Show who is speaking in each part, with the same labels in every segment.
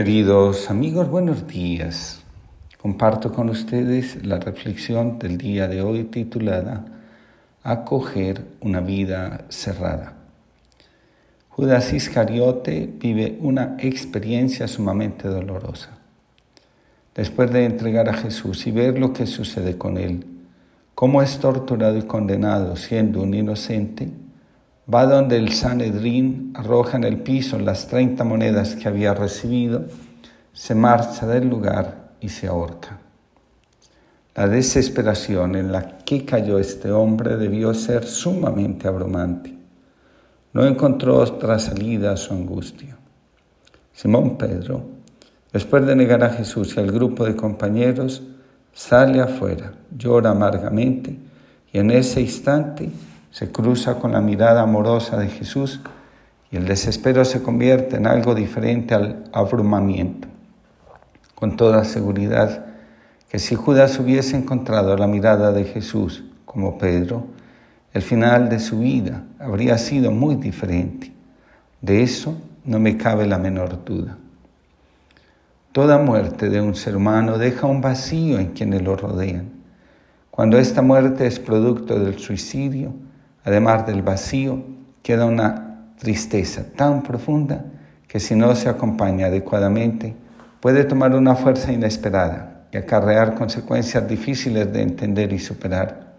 Speaker 1: Queridos amigos, buenos días. Comparto con ustedes la reflexión del día de hoy titulada Acoger una vida cerrada. Judas Iscariote vive una experiencia sumamente dolorosa. Después de entregar a Jesús y ver lo que sucede con él, cómo es torturado y condenado siendo un inocente, va donde el Sanedrín arroja en el piso las 30 monedas que había recibido, se marcha del lugar y se ahorca. La desesperación en la que cayó este hombre debió ser sumamente abrumante. No encontró otra salida a su angustia. Simón Pedro, después de negar a Jesús y al grupo de compañeros, sale afuera, llora amargamente y en ese instante se cruza con la mirada amorosa de Jesús y el desespero se convierte en algo diferente al abrumamiento. Con toda seguridad que si Judas hubiese encontrado la mirada de Jesús como Pedro, el final de su vida habría sido muy diferente. De eso no me cabe la menor duda. Toda muerte de un ser humano deja un vacío en quienes lo rodean. Cuando esta muerte es producto del suicidio, Además del vacío, queda una tristeza tan profunda que si no se acompaña adecuadamente, puede tomar una fuerza inesperada y acarrear consecuencias difíciles de entender y superar.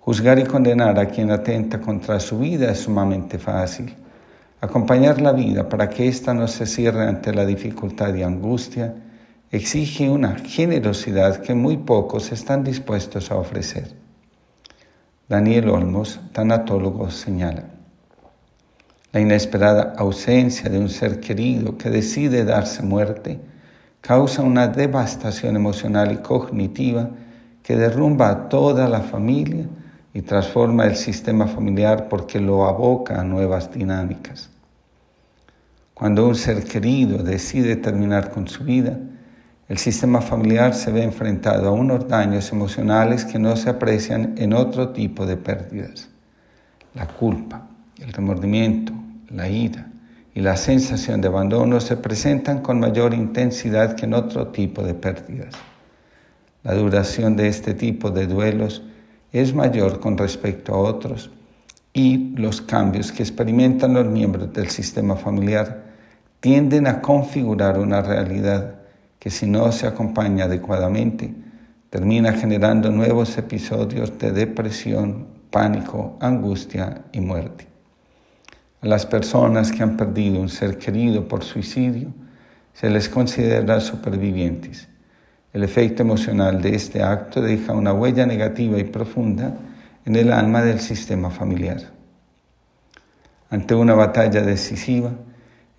Speaker 1: Juzgar y condenar a quien atenta contra su vida es sumamente fácil. Acompañar la vida para que ésta no se cierre ante la dificultad y angustia exige una generosidad que muy pocos están dispuestos a ofrecer. Daniel Olmos, tanatólogo, señala. La inesperada ausencia de un ser querido que decide darse muerte causa una devastación emocional y cognitiva que derrumba a toda la familia y transforma el sistema familiar porque lo aboca a nuevas dinámicas. Cuando un ser querido decide terminar con su vida, el sistema familiar se ve enfrentado a unos daños emocionales que no se aprecian en otro tipo de pérdidas. La culpa, el remordimiento, la ira y la sensación de abandono se presentan con mayor intensidad que en otro tipo de pérdidas. La duración de este tipo de duelos es mayor con respecto a otros y los cambios que experimentan los miembros del sistema familiar tienden a configurar una realidad que si no se acompaña adecuadamente, termina generando nuevos episodios de depresión, pánico, angustia y muerte. A las personas que han perdido un ser querido por suicidio se les considera supervivientes. El efecto emocional de este acto deja una huella negativa y profunda en el alma del sistema familiar. Ante una batalla decisiva,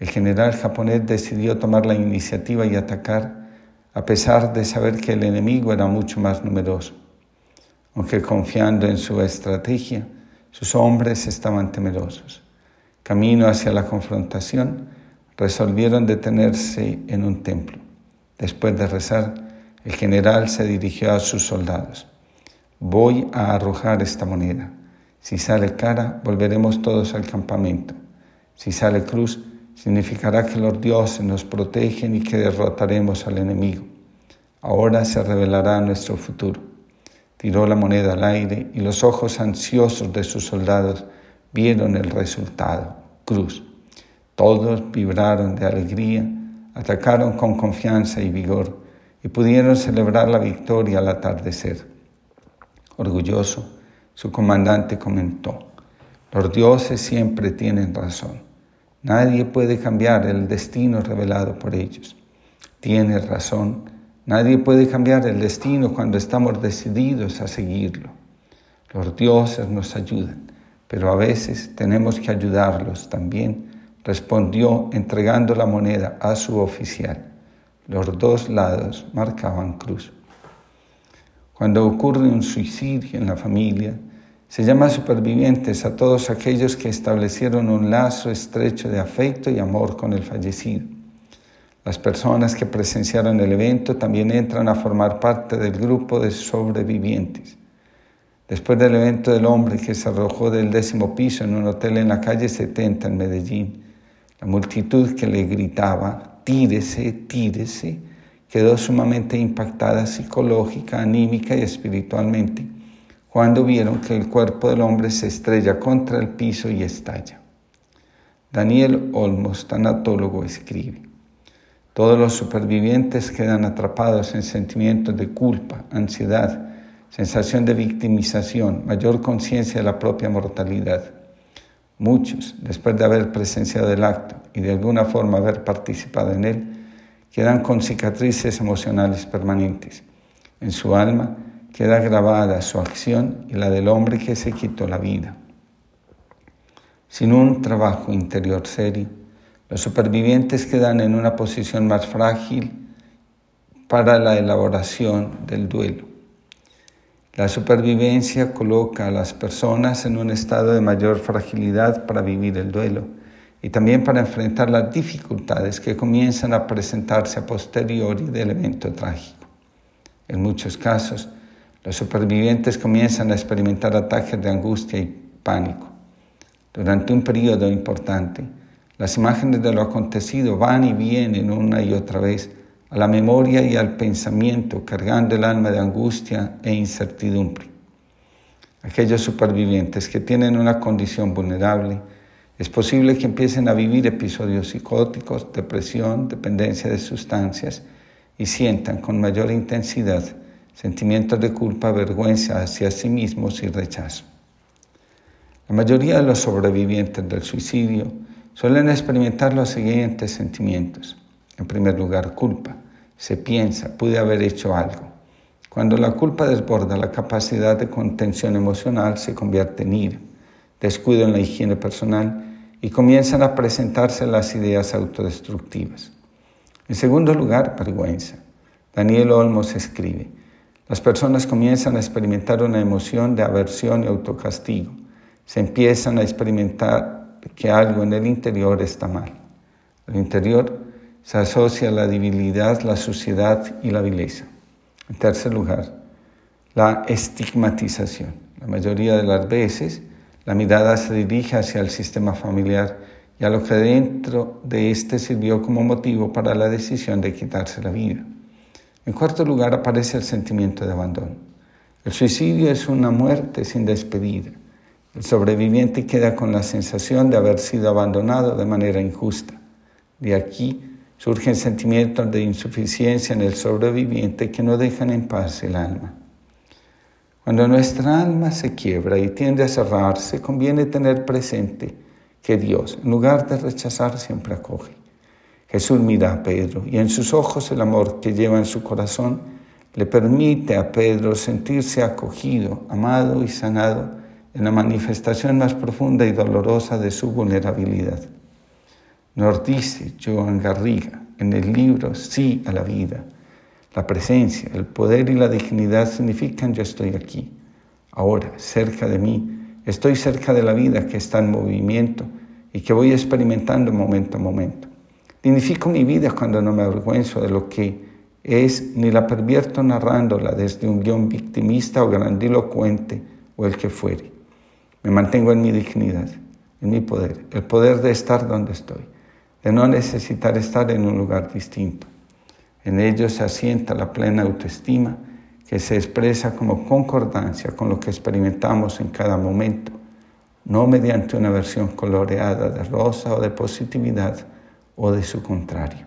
Speaker 1: el general japonés decidió tomar la iniciativa y atacar, a pesar de saber que el enemigo era mucho más numeroso. Aunque confiando en su estrategia, sus hombres estaban temerosos. Camino hacia la confrontación, resolvieron detenerse en un templo. Después de rezar, el general se dirigió a sus soldados. Voy a arrojar esta moneda. Si sale cara, volveremos todos al campamento. Si sale cruz, significará que los dioses nos protegen y que derrotaremos al enemigo. Ahora se revelará nuestro futuro. Tiró la moneda al aire y los ojos ansiosos de sus soldados vieron el resultado, cruz. Todos vibraron de alegría, atacaron con confianza y vigor y pudieron celebrar la victoria al atardecer. Orgulloso, su comandante comentó, los dioses siempre tienen razón. Nadie puede cambiar el destino revelado por ellos. Tienes razón, nadie puede cambiar el destino cuando estamos decididos a seguirlo. Los dioses nos ayudan, pero a veces tenemos que ayudarlos también, respondió entregando la moneda a su oficial. Los dos lados marcaban cruz. Cuando ocurre un suicidio en la familia, se llama supervivientes a todos aquellos que establecieron un lazo estrecho de afecto y amor con el fallecido. Las personas que presenciaron el evento también entran a formar parte del grupo de sobrevivientes. Después del evento del hombre que se arrojó del décimo piso en un hotel en la calle 70 en Medellín, la multitud que le gritaba, tírese, tírese, quedó sumamente impactada psicológica, anímica y espiritualmente cuando vieron que el cuerpo del hombre se estrella contra el piso y estalla. Daniel Olmos, tanatólogo, escribe, todos los supervivientes quedan atrapados en sentimientos de culpa, ansiedad, sensación de victimización, mayor conciencia de la propia mortalidad. Muchos, después de haber presenciado el acto y de alguna forma haber participado en él, quedan con cicatrices emocionales permanentes. En su alma queda grabada su acción y la del hombre que se quitó la vida. Sin un trabajo interior serio, los supervivientes quedan en una posición más frágil para la elaboración del duelo. La supervivencia coloca a las personas en un estado de mayor fragilidad para vivir el duelo y también para enfrentar las dificultades que comienzan a presentarse a posteriori del evento trágico. En muchos casos, los supervivientes comienzan a experimentar ataques de angustia y pánico. Durante un periodo importante, las imágenes de lo acontecido van y vienen una y otra vez a la memoria y al pensamiento, cargando el alma de angustia e incertidumbre. Aquellos supervivientes que tienen una condición vulnerable, es posible que empiecen a vivir episodios psicóticos, depresión, dependencia de sustancias y sientan con mayor intensidad sentimientos de culpa, vergüenza hacia sí mismos y rechazo. La mayoría de los sobrevivientes del suicidio suelen experimentar los siguientes sentimientos. En primer lugar, culpa. Se piensa, pude haber hecho algo. Cuando la culpa desborda la capacidad de contención emocional, se convierte en ira, descuido en la higiene personal y comienzan a presentarse las ideas autodestructivas. En segundo lugar, vergüenza. Daniel Olmos escribe, las personas comienzan a experimentar una emoción de aversión y autocastigo. Se empiezan a experimentar que algo en el interior está mal. El interior se asocia la debilidad, la suciedad y la vileza. En tercer lugar, la estigmatización. La mayoría de las veces la mirada se dirige hacia el sistema familiar y a lo que dentro de éste sirvió como motivo para la decisión de quitarse la vida. En cuarto lugar aparece el sentimiento de abandono. El suicidio es una muerte sin despedida. El sobreviviente queda con la sensación de haber sido abandonado de manera injusta. De aquí surgen sentimientos de insuficiencia en el sobreviviente que no dejan en paz el alma. Cuando nuestra alma se quiebra y tiende a cerrarse, conviene tener presente que Dios, en lugar de rechazar, siempre acoge. Jesús mira a Pedro y en sus ojos el amor que lleva en su corazón le permite a Pedro sentirse acogido, amado y sanado en la manifestación más profunda y dolorosa de su vulnerabilidad. Nos dice Joan Garriga en el libro Sí a la vida. La presencia, el poder y la dignidad significan yo estoy aquí, ahora, cerca de mí. Estoy cerca de la vida que está en movimiento y que voy experimentando momento a momento. Dignifico mi vida cuando no me avergüenzo de lo que es ni la pervierto narrándola desde un guion victimista o grandilocuente o el que fuere. Me mantengo en mi dignidad, en mi poder, el poder de estar donde estoy de no necesitar estar en un lugar distinto. En ello se asienta la plena autoestima que se expresa como concordancia con lo que experimentamos en cada momento, no mediante una versión coloreada de rosa o de positividad o de su contrario.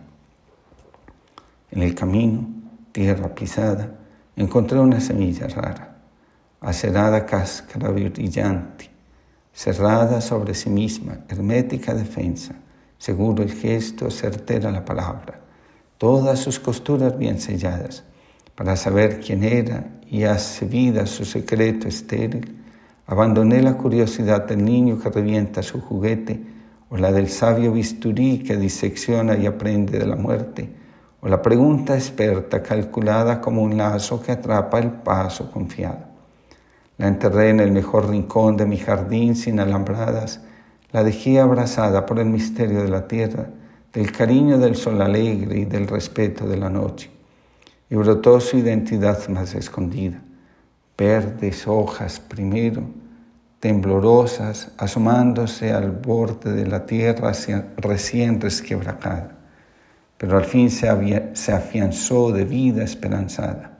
Speaker 1: En el camino, tierra pisada, encontré una semilla rara, acerada cáscara brillante, cerrada sobre sí misma, hermética defensa, seguro el gesto, certera la palabra, todas sus costuras bien selladas, para saber quién era y hace vida su secreto estéril, abandoné la curiosidad del niño que revienta su juguete, o la del sabio bisturí que disecciona y aprende de la muerte, o la pregunta experta calculada como un lazo que atrapa el paso confiado. La enterré en el mejor rincón de mi jardín sin alambradas, la dejé abrazada por el misterio de la tierra, del cariño del sol alegre y del respeto de la noche. Y brotó su identidad más escondida, verdes hojas primero, temblorosas, asomándose al borde de la tierra recién resquebrajada. pero al fin se, se afianzó de vida esperanzada.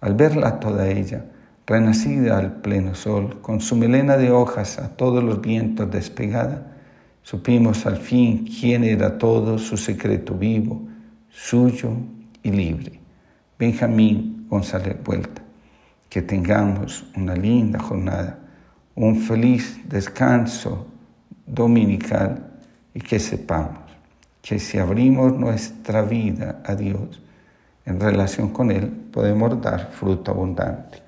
Speaker 1: Al verla toda ella, renacida al pleno sol, con su melena de hojas a todos los vientos despegada, supimos al fin quién era todo su secreto vivo, suyo y libre. Benjamín González Vuelta. Que tengamos una linda jornada, un feliz descanso dominical y que sepamos que si abrimos nuestra vida a Dios en relación con Él, podemos dar fruto abundante.